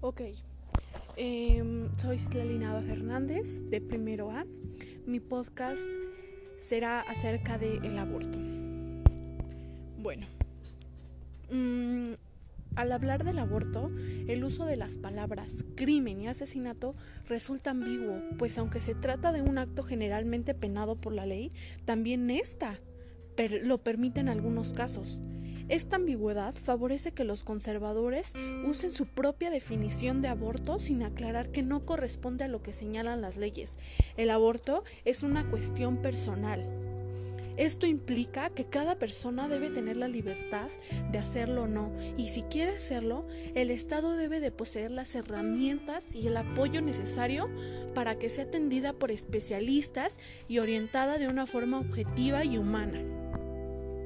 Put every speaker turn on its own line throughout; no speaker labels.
Ok. Em, soy Citlali Fernández, de Primero A. Mi podcast será acerca del aborto. Bueno, mm, al hablar del aborto, el uso de las palabras crimen y asesinato resulta ambiguo, pues aunque se trata de un acto generalmente penado por la ley, también esta lo permite en algunos casos. Esta ambigüedad favorece que los conservadores usen su propia definición de aborto sin aclarar que no corresponde a lo que señalan las leyes. El aborto es una cuestión personal. Esto implica que cada persona debe tener la libertad de hacerlo o no, y si quiere hacerlo, el Estado debe de poseer las herramientas y el apoyo necesario para que sea atendida por especialistas y orientada de una forma objetiva y humana.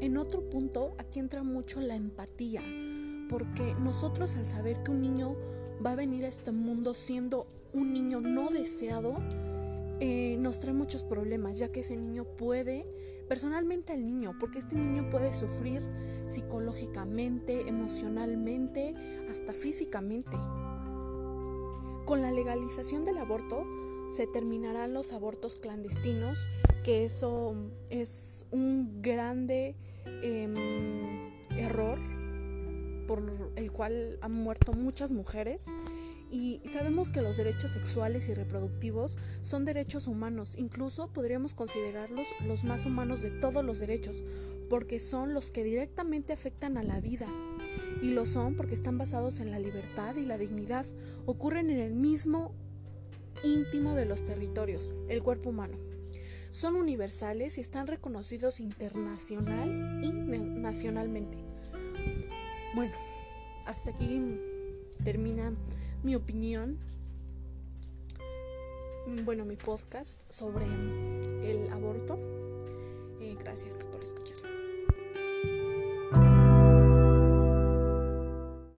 En otro punto, aquí entra mucho la empatía, porque nosotros al saber que un niño va a venir a este mundo siendo un niño no deseado, eh, nos trae muchos problemas, ya que ese niño puede, personalmente al niño, porque este niño puede sufrir psicológicamente, emocionalmente, hasta físicamente. Con la legalización del aborto, se terminarán los abortos clandestinos, que eso es un grande em, error por el cual han muerto muchas mujeres. Y sabemos que los derechos sexuales y reproductivos son derechos humanos, incluso podríamos considerarlos los más humanos de todos los derechos, porque son los que directamente afectan a la vida. Y lo son porque están basados en la libertad y la dignidad, ocurren en el mismo íntimo de los territorios, el cuerpo humano. Son universales y están reconocidos internacional y nacionalmente. Bueno, hasta aquí termina mi opinión, bueno, mi podcast sobre el aborto. Eh, gracias por escuchar.